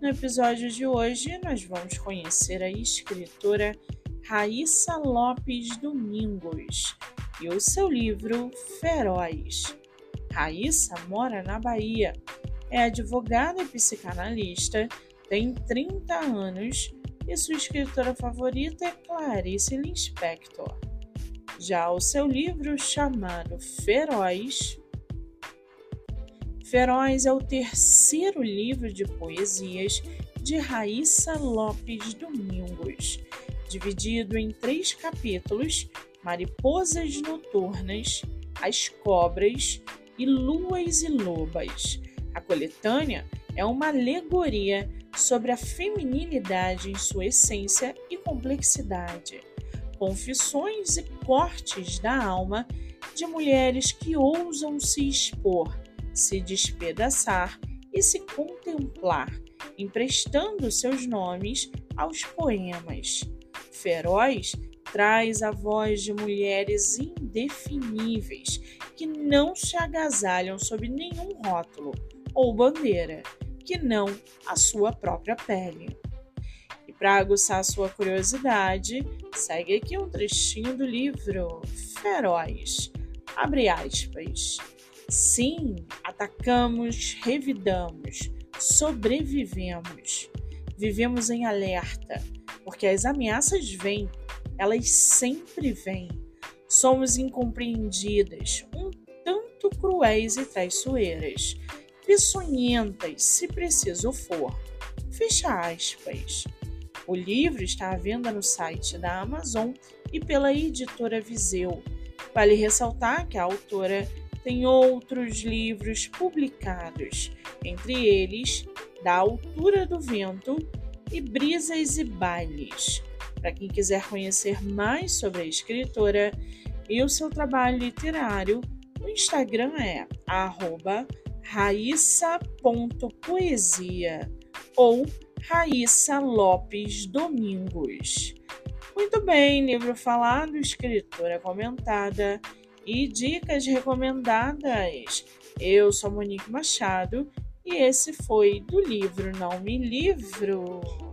No episódio de hoje, nós vamos conhecer a escritora Raíssa Lopes Domingos e o seu livro Feroz. Raíssa mora na Bahia, é advogada e psicanalista, tem 30 anos e sua escritora favorita é Clarice Lispector. Já o seu livro chamado Feroz Feroz é o terceiro livro de poesias de Raíssa Lopes Domingos, dividido em três capítulos: Mariposas Noturnas, As Cobras e Luas e Lobas. A coletânea é uma alegoria sobre a feminilidade em sua essência e complexidade, confissões e cortes da alma de mulheres que ousam se expor se despedaçar e se contemplar, emprestando seus nomes aos poemas. Feroz traz a voz de mulheres indefiníveis que não se agasalham sob nenhum rótulo ou bandeira, que não a sua própria pele. E para aguçar sua curiosidade, segue aqui um trechinho do livro Feroz. Abre aspas. Sim, atacamos, revidamos, sobrevivemos. Vivemos em alerta, porque as ameaças vêm, elas sempre vêm. Somos incompreendidas, um tanto cruéis e traiçoeiras, peçonhentas, se preciso for. Fecha aspas. O livro está à venda no site da Amazon e pela editora Viseu. Vale ressaltar que a autora tem outros livros publicados, entre eles Da Altura do Vento e Brisas e Bailes. Para quem quiser conhecer mais sobre a escritora e o seu trabalho literário, o Instagram é raissa.poesia ou Raíssa Lopes Domingos. Muito bem, livro falado, escritora comentada e dicas recomendadas. Eu sou Monique Machado e esse foi do livro Não Me Livro.